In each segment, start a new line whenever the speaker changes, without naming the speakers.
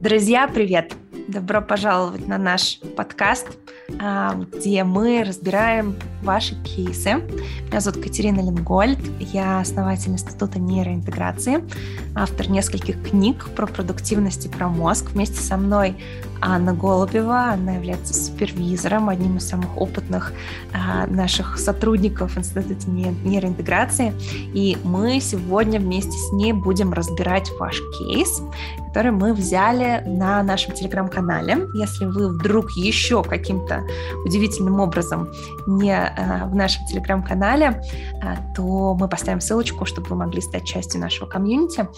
Друзья, привет! Добро пожаловать на наш подкаст, а, где мы разбираем ваши кейсы. Меня зовут Катерина Ленгольд, я основатель Института нейроинтеграции, автор нескольких книг про продуктивность и про мозг. Вместе со мной Анна Голубева. Она является супервизором, одним из самых опытных а, наших сотрудников Института нейроинтеграции. И мы сегодня вместе с ней будем разбирать ваш кейс, который мы взяли на нашем телеграм-канале. Если вы вдруг еще каким-то удивительным образом не а, в нашем телеграм-канале, а, то мы поставим ссылочку, чтобы вы могли стать частью нашего комьюнити.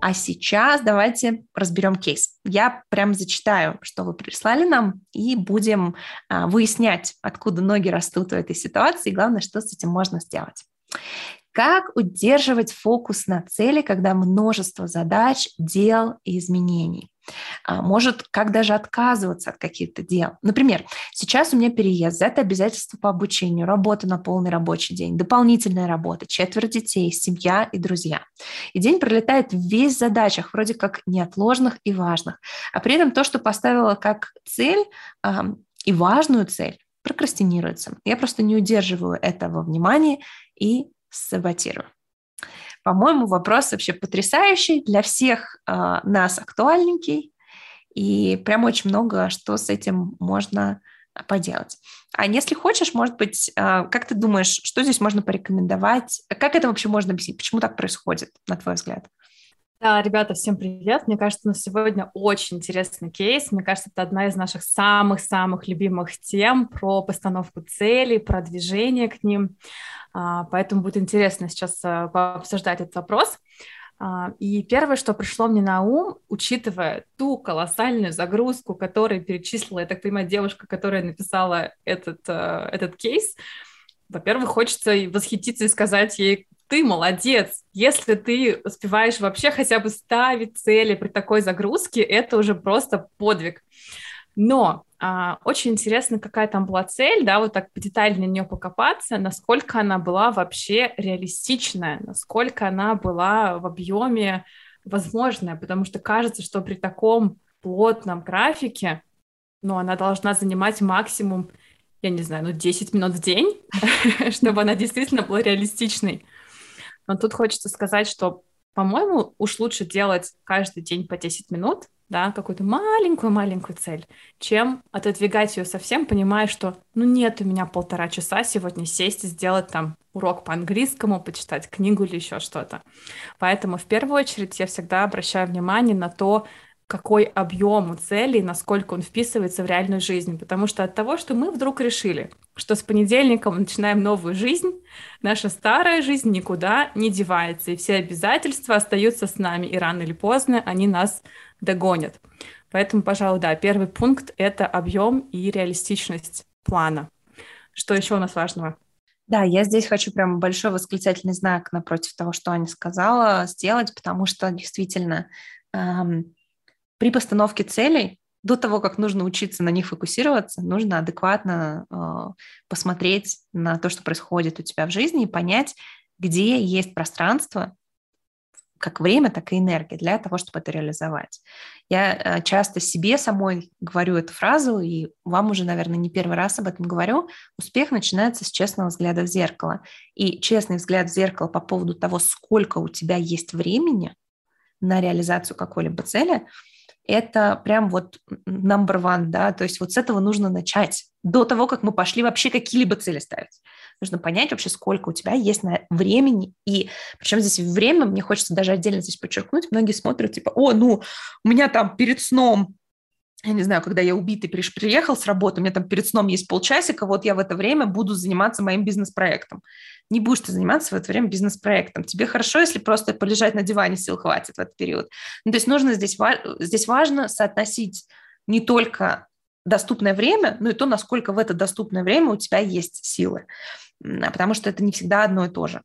А сейчас давайте разберем кейс. Я прям зачитаю, что вы прислали нам, и будем а, выяснять, откуда ноги растут в этой ситуации, и главное, что с этим можно сделать. Как удерживать фокус на цели, когда множество задач, дел и изменений? А, может, как даже отказываться от каких-то дел. Например, сейчас у меня переезд, за это обязательство по обучению, работа на полный рабочий день, дополнительная работа, четверо детей, семья и друзья. И день пролетает весь в задачах, вроде как неотложных и важных. А при этом то, что поставила как цель и важную цель, прокрастинируется. Я просто не удерживаю этого внимания и саботирую. По-моему, вопрос вообще потрясающий, для всех э, нас актуальненький, и прям очень много что с этим можно поделать. А если хочешь, может быть, э, как ты думаешь, что здесь можно порекомендовать? Как это вообще можно объяснить? Почему так происходит, на твой взгляд?
Да, ребята, всем привет. Мне кажется, у нас сегодня очень интересный кейс. Мне кажется, это одна из наших самых-самых любимых тем про постановку целей, про движение к ним. А, поэтому будет интересно сейчас э, обсуждать этот вопрос. А, и первое, что пришло мне на ум, учитывая ту колоссальную загрузку, которую перечислила, я так понимаю, девушка, которая написала этот, э, этот кейс, во-первых, хочется восхититься и сказать ей, ты молодец. Если ты успеваешь вообще хотя бы ставить цели при такой загрузке, это уже просто подвиг. Но а, очень интересно, какая там была цель, да, вот так детально на нее покопаться, насколько она была вообще реалистичная, насколько она была в объеме возможная, потому что кажется, что при таком плотном графике, ну, она должна занимать максимум, я не знаю, ну, 10 минут в день, чтобы она действительно была реалистичной. Но тут хочется сказать, что, по-моему, уж лучше делать каждый день по 10 минут, да, какую-то маленькую-маленькую цель, чем отодвигать ее совсем, понимая, что, ну, нет у меня полтора часа сегодня сесть и сделать там урок по английскому, почитать книгу или еще что-то. Поэтому в первую очередь я всегда обращаю внимание на то, какой объем у цели, насколько он вписывается в реальную жизнь. Потому что от того, что мы вдруг решили, что с понедельником начинаем новую жизнь, наша старая жизнь никуда не девается, и все обязательства остаются с нами, и рано или поздно они нас догонят. Поэтому, пожалуй, да, первый пункт — это объем и реалистичность плана. Что еще у нас важного?
Да, я здесь хочу прям большой восклицательный знак напротив того, что Аня сказала, сделать, потому что действительно эм, при постановке целей до того, как нужно учиться на них фокусироваться, нужно адекватно э, посмотреть на то, что происходит у тебя в жизни и понять, где есть пространство, как время, так и энергия для того, чтобы это реализовать. Я э, часто себе самой говорю эту фразу, и вам уже, наверное, не первый раз об этом говорю. Успех начинается с честного взгляда в зеркало. И честный взгляд в зеркало по поводу того, сколько у тебя есть времени на реализацию какой-либо цели – это прям вот number one, да, то есть вот с этого нужно начать, до того, как мы пошли вообще какие-либо цели ставить. Нужно понять вообще, сколько у тебя есть на времени, и причем здесь время, мне хочется даже отдельно здесь подчеркнуть, многие смотрят, типа, о, ну, у меня там перед сном я не знаю, когда я убитый приехал с работы, у меня там перед сном есть полчасика, вот я в это время буду заниматься моим бизнес-проектом. Не будешь ты заниматься в это время бизнес-проектом. Тебе хорошо, если просто полежать на диване, сил хватит в этот период. Ну, то есть нужно здесь, здесь важно соотносить не только доступное время, но и то, насколько в это доступное время у тебя есть силы, потому что это не всегда одно и то же.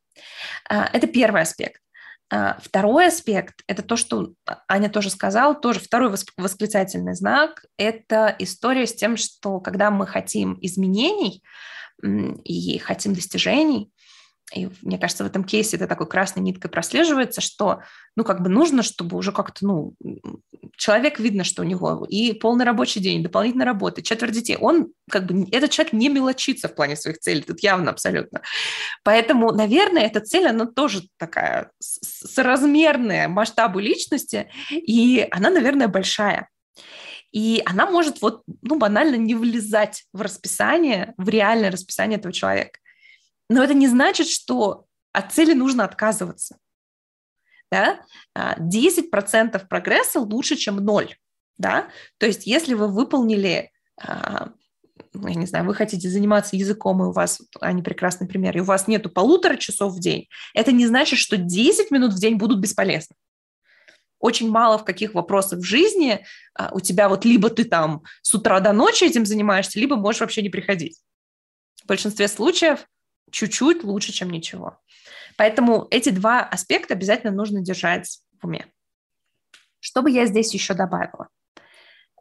А, это первый аспект. А, второй аспект – это то, что Аня тоже сказала, тоже второй восклицательный знак – это история с тем, что когда мы хотим изменений и хотим достижений, и мне кажется, в этом кейсе это такой красной ниткой прослеживается, что, ну, как бы нужно, чтобы уже как-то, ну, человек видно, что у него и полный рабочий день, дополнительная работа, четверть детей. Он, как бы, этот человек не мелочится в плане своих целей, тут явно абсолютно. Поэтому, наверное, эта цель, она тоже такая соразмерная масштабу личности, и она, наверное, большая. И она может вот, ну, банально не влезать в расписание, в реальное расписание этого человека. Но это не значит, что от цели нужно отказываться. Да? 10% а, прогресса лучше, чем 0. Да? То есть если вы выполнили а, я не знаю, вы хотите заниматься языком, и у вас, они прекрасный пример, и у вас нету полутора часов в день, это не значит, что 10 минут в день будут бесполезны. Очень мало в каких вопросах в жизни а, у тебя вот либо ты там с утра до ночи этим занимаешься, либо можешь вообще не приходить. В большинстве случаев чуть-чуть лучше, чем ничего. Поэтому эти два аспекта обязательно нужно держать в уме. Что бы я здесь еще добавила?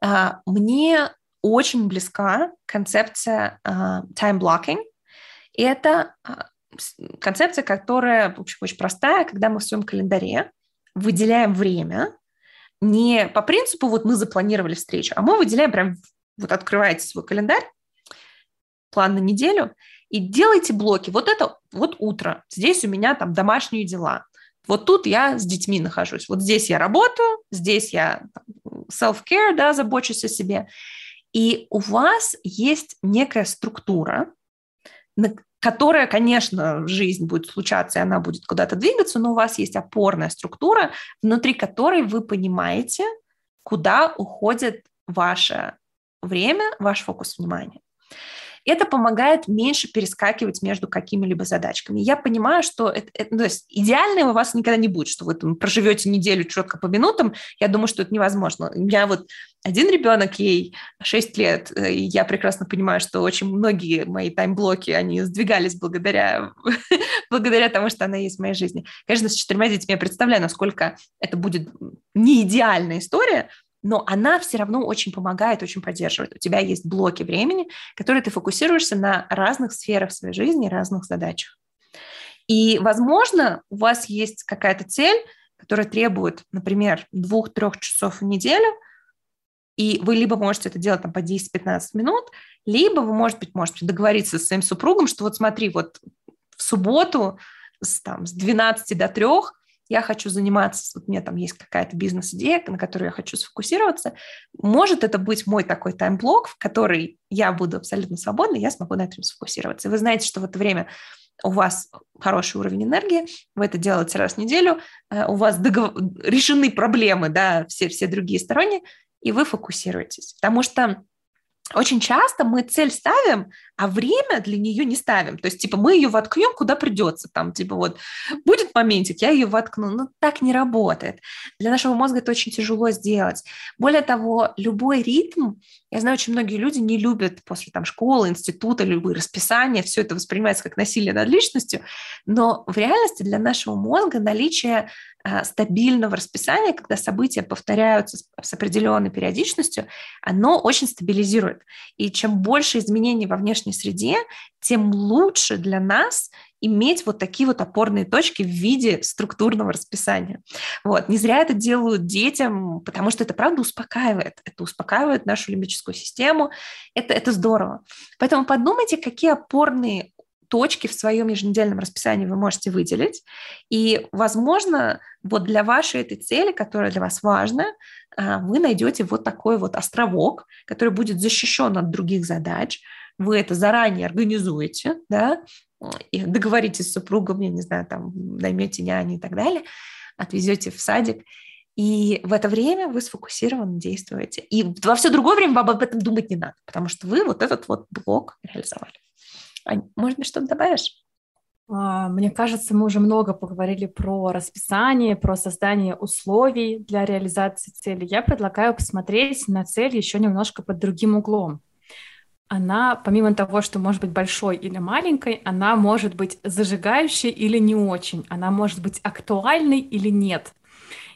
А, мне очень близка концепция uh, time blocking. Это uh, концепция, которая в общем, очень простая, когда мы в своем календаре выделяем время не по принципу вот мы запланировали встречу, а мы выделяем прям, вот открываете свой календарь, план на неделю, и делайте блоки. Вот это вот утро, здесь у меня там домашние дела. Вот тут я с детьми нахожусь. Вот здесь я работаю, здесь я self-care, да, забочусь о себе. И у вас есть некая структура, которая, конечно, жизнь будет случаться, и она будет куда-то двигаться, но у вас есть опорная структура, внутри которой вы понимаете, куда уходит ваше время, ваш фокус внимания. Это помогает меньше перескакивать между какими-либо задачками. Я понимаю, что это, это, ну, то есть идеального у вас никогда не будет, что вы там проживете неделю четко по минутам. Я думаю, что это невозможно. У меня вот один ребенок, ей 6 лет, э, и я прекрасно понимаю, что очень многие мои таймблоки, они сдвигались благодаря, благодаря тому, что она есть в моей жизни. Конечно, с четырьмя детьми я представляю, насколько это будет не идеальная история, но она все равно очень помогает, очень поддерживает. У тебя есть блоки времени, которые ты фокусируешься на разных сферах своей жизни, разных задачах. И, возможно, у вас есть какая-то цель, которая требует, например, двух-трех часов в неделю, и вы либо можете это делать там, по 10-15 минут, либо вы, может быть, можете договориться с своим супругом, что вот смотри, вот в субботу с, там, с 12 до 3 я хочу заниматься, вот у меня там есть какая-то бизнес-идея, на которую я хочу сфокусироваться, может это быть мой такой таймблок, в который я буду абсолютно свободна, я смогу на этом сфокусироваться. И вы знаете, что в это время у вас хороший уровень энергии, вы это делаете раз в неделю, э, у вас догов... решены проблемы, да, все, все другие стороны, и вы фокусируетесь. Потому что очень часто мы цель ставим, а время для нее не ставим. То есть, типа, мы ее воткнем, куда придется. Там, типа, вот, будет моментик, я ее воткну. Но так не работает. Для нашего мозга это очень тяжело сделать. Более того, любой ритм, я знаю, очень многие люди не любят после там школы, института, любые расписания, все это воспринимается как насилие над личностью, но в реальности для нашего мозга наличие стабильного расписания, когда события повторяются с, с определенной периодичностью, оно очень стабилизирует. И чем больше изменений во внешней среде, тем лучше для нас иметь вот такие вот опорные точки в виде структурного расписания. Вот. Не зря это делают детям, потому что это правда успокаивает. Это успокаивает нашу лимбическую систему. Это, это здорово. Поэтому подумайте, какие опорные точки в своем еженедельном расписании вы можете выделить. И, возможно, вот для вашей этой цели, которая для вас важна, а, вы найдете вот такой вот островок, который будет защищен от других задач. Вы это заранее организуете, да, и договоритесь с супругом, я не знаю, там, наймете няни и так далее, отвезете в садик, и в это время вы сфокусированно действуете. И во все другое время вам об этом думать не надо, потому что вы вот этот вот блок реализовали. Может быть, что-то добавишь?
А, мне кажется, мы уже много поговорили про расписание, про создание условий для реализации цели. Я предлагаю посмотреть на цель еще немножко под другим углом. Она, помимо того, что может быть большой или маленькой, она может быть зажигающей или не очень. Она может быть актуальной или нет.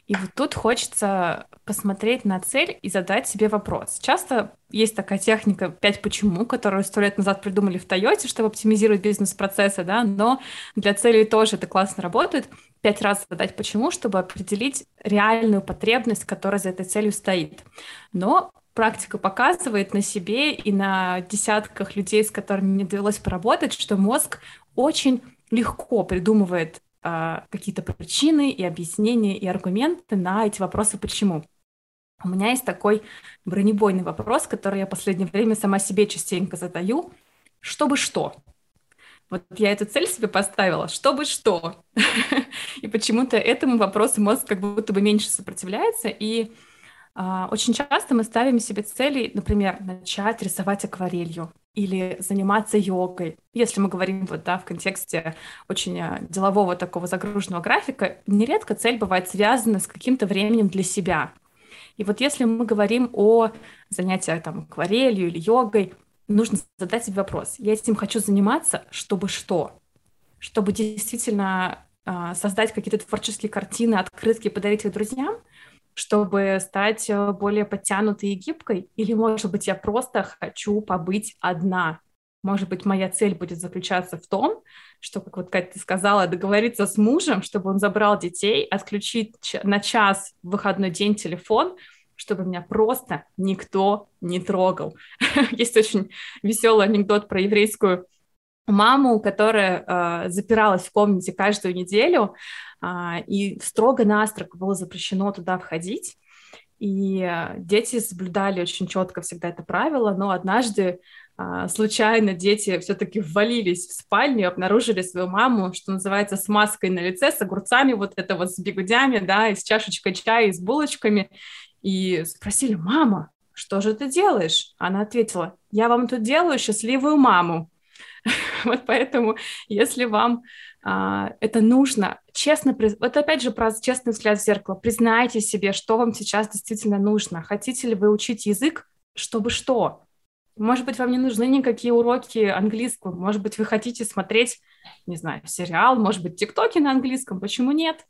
И вот тут хочется посмотреть на цель и задать себе вопрос. Часто есть такая техника «пять почему», которую сто лет назад придумали в Тойоте, чтобы оптимизировать бизнес-процессы, да, но для целей тоже это классно работает. Пять раз задать почему, чтобы определить реальную потребность, которая за этой целью стоит. Но практика показывает на себе и на десятках людей, с которыми мне довелось поработать, что мозг очень легко придумывает а, какие-то причины и объяснения и аргументы на эти вопросы «почему?». У меня есть такой бронебойный вопрос, который я в последнее время сама себе частенько задаю. Чтобы что? Вот я эту цель себе поставила, чтобы что? И почему-то этому вопросу мозг как будто бы меньше сопротивляется, и а, очень часто мы ставим себе цели, например, начать рисовать акварелью или заниматься йогой. Если мы говорим вот, да, в контексте очень а, делового такого загруженного графика, нередко цель бывает связана с каким-то временем для себя. И вот если мы говорим о занятиях там, акварелью или йогой, нужно задать себе вопрос. Я этим хочу заниматься, чтобы что? Чтобы действительно э, создать какие-то творческие картины, открытки, подарить их друзьям – чтобы стать э, более подтянутой и гибкой? Или, может быть, я просто хочу побыть одна? Может быть, моя цель будет заключаться в том, что, как вот Катя сказала, договориться с мужем, чтобы он забрал детей, отключить на час в выходной день телефон, чтобы меня просто никто не трогал. Есть очень веселый анекдот про еврейскую маму, которая э, запиралась в комнате каждую неделю, э, и строго-настрого было запрещено туда входить. И э, дети соблюдали очень четко всегда это правило, но однажды э, случайно дети все-таки ввалились в спальню и обнаружили свою маму, что называется, с маской на лице, с огурцами вот это вот, с бегудями, да, и с чашечкой чая, и с булочками, и спросили, мама, что же ты делаешь? Она ответила, я вам тут делаю счастливую маму. Вот поэтому, если вам а, это нужно, честно, вот опять же про честный взгляд в зеркало, признайте себе, что вам сейчас действительно нужно. Хотите ли вы учить язык, чтобы что? Может быть, вам не нужны никакие уроки английского, может быть, вы хотите смотреть, не знаю, сериал, может быть, тиктоки на английском, почему нет?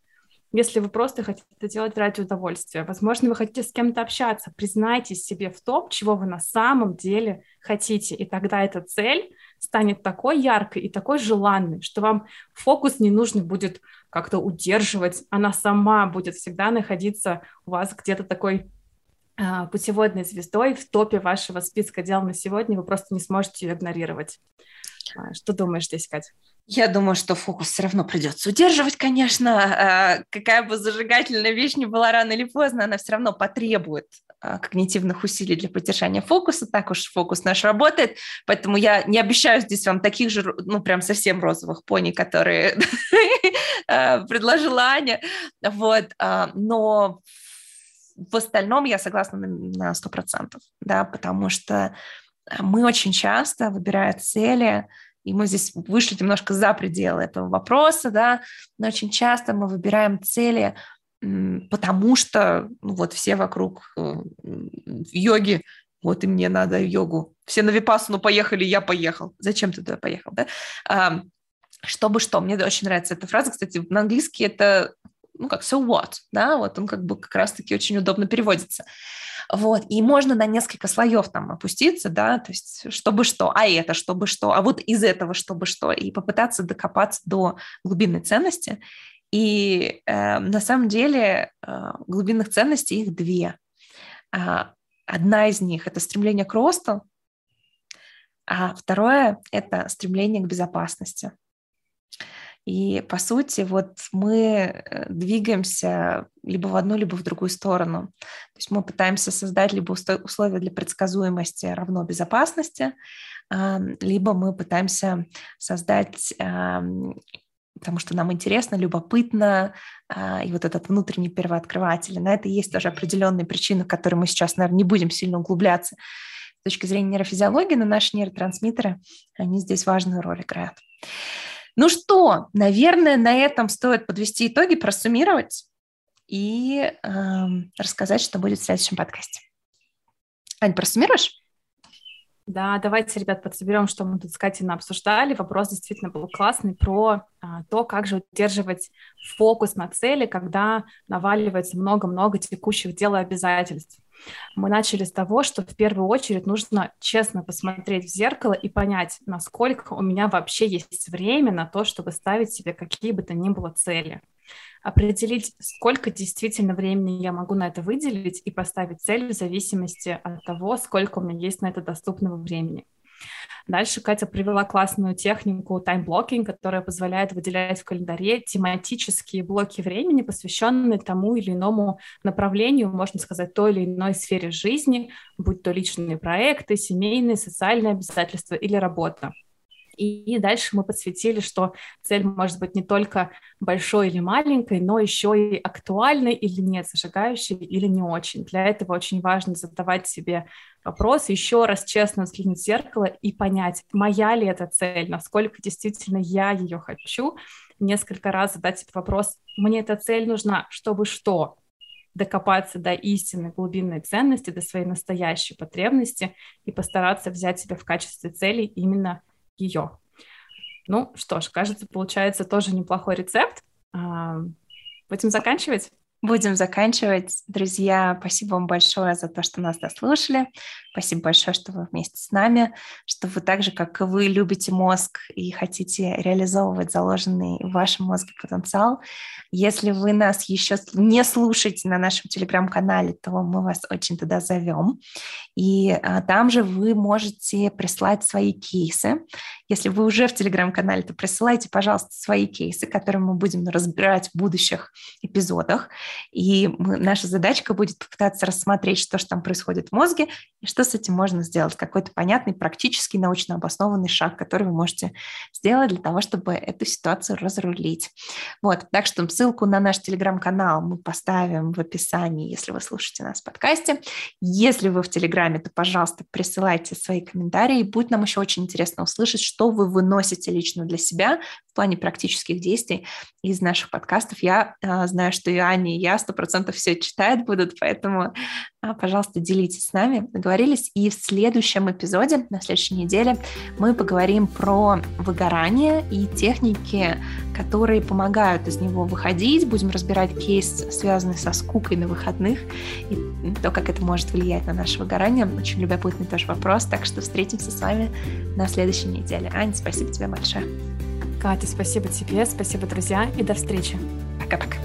Если вы просто хотите это делать ради удовольствия, возможно, вы хотите с кем-то общаться, признайтесь себе в том, чего вы на самом деле хотите, и тогда эта цель станет такой яркой и такой желанной, что вам фокус не нужно будет как-то удерживать, она сама будет всегда находиться у вас где-то такой э, путеводной звездой в топе вашего списка дел на сегодня, вы просто не сможете ее игнорировать. А, что думаешь здесь, Катя?
Я думаю, что фокус все равно придется удерживать, конечно. А, какая бы зажигательная вещь ни была рано или поздно, она все равно потребует а, когнитивных усилий для поддержания фокуса. Так уж фокус наш работает. Поэтому я не обещаю здесь вам таких же, ну, прям совсем розовых пони, которые предложила Аня. Вот. Но в остальном я согласна на сто процентов, да, потому что мы очень часто, выбирая цели, и мы здесь вышли немножко за пределы этого вопроса, да, но очень часто мы выбираем цели, потому что ну, вот все вокруг э, йоги, вот и мне надо йогу. Все на випассану поехали, я поехал. Зачем ты туда поехал, да? Чтобы что? Мне очень нравится эта фраза, кстати, на английский это ну как so what, да, вот он как бы как раз-таки очень удобно переводится. Вот, и можно на несколько слоев там опуститься, да, то есть чтобы что, а это чтобы что, а вот из этого чтобы что, и попытаться докопаться до глубинной ценности. И э, на самом деле э, глубинных ценностей их две. Э, одна из них – это стремление к росту, а второе – это стремление к безопасности. И, по сути, вот мы э, двигаемся либо в одну, либо в другую сторону. То есть мы пытаемся создать либо условия для предсказуемости равно безопасности, либо мы пытаемся создать потому что нам интересно, любопытно, а, и вот этот внутренний первооткрыватель. На это есть тоже определенные причины, в которые мы сейчас, наверное, не будем сильно углубляться. С точки зрения нейрофизиологии, но наши нейротрансмиттеры, они здесь важную роль играют. Ну что, наверное, на этом стоит подвести итоги, просуммировать и э, рассказать, что будет в следующем подкасте. Ань, просуммируешь?
Да, давайте, ребят, подсоберем, что мы тут с Катей обсуждали. Вопрос действительно был классный про а, то, как же удерживать фокус на цели, когда наваливается много-много текущих дел и обязательств. Мы начали с того, что в первую очередь нужно честно посмотреть в зеркало и понять, насколько у меня вообще есть время на то, чтобы ставить себе какие бы то ни было цели. Определить, сколько действительно времени я могу на это выделить и поставить цель в зависимости от того, сколько у меня есть на это доступного времени. Дальше Катя привела классную технику timeblocking, которая позволяет выделять в календаре тематические блоки времени, посвященные тому или иному направлению, можно сказать, той или иной сфере жизни, будь то личные проекты, семейные, социальные обязательства или работа. И дальше мы подсветили, что цель может быть не только большой или маленькой, но еще и актуальной или нет, зажигающей или не очень. Для этого очень важно задавать себе вопрос, еще раз честно взглянуть в зеркало и понять, моя ли эта цель, насколько действительно я ее хочу. Несколько раз задать себе вопрос, мне эта цель нужна, чтобы что? докопаться до истины, глубинной ценности, до своей настоящей потребности и постараться взять себя в качестве цели именно ее. Ну что ж, кажется, получается тоже неплохой рецепт. Будем заканчивать?
Будем заканчивать. Друзья, спасибо вам большое за то, что нас дослушали. Спасибо большое, что вы вместе с нами, что вы так же, как и вы, любите мозг и хотите реализовывать заложенный в вашем мозге потенциал. Если вы нас еще не слушаете на нашем телеграм-канале, то мы вас очень туда зовем. И а, там же вы можете прислать свои кейсы. Если вы уже в телеграм-канале, то присылайте, пожалуйста, свои кейсы, которые мы будем разбирать в будущих эпизодах. И мы, наша задачка будет попытаться рассмотреть, что же там происходит в мозге и что с этим можно сделать. Какой-то понятный, практически научно обоснованный шаг, который вы можете сделать для того, чтобы эту ситуацию разрулить. Вот, так что ссылку на наш телеграм-канал мы поставим в описании, если вы слушаете нас в подкасте. Если вы в Телеграме, то, пожалуйста, присылайте свои комментарии. Будет нам еще очень интересно услышать, что вы выносите лично для себя в плане практических действий из наших подкастов. Я э, знаю, что и Аня, и я сто процентов все читают будут, поэтому, пожалуйста, делитесь с нами. Договорились? И в следующем эпизоде, на следующей неделе, мы поговорим про выгорание и техники, которые помогают из него выходить. Будем разбирать кейс, связанный со скукой на выходных, и то, как это может влиять на наше выгорание. Очень любопытный тоже вопрос, так что встретимся с вами на следующей неделе. Аня, спасибо тебе большое.
Катя, спасибо тебе, спасибо, друзья, и до встречи.
Пока-пока.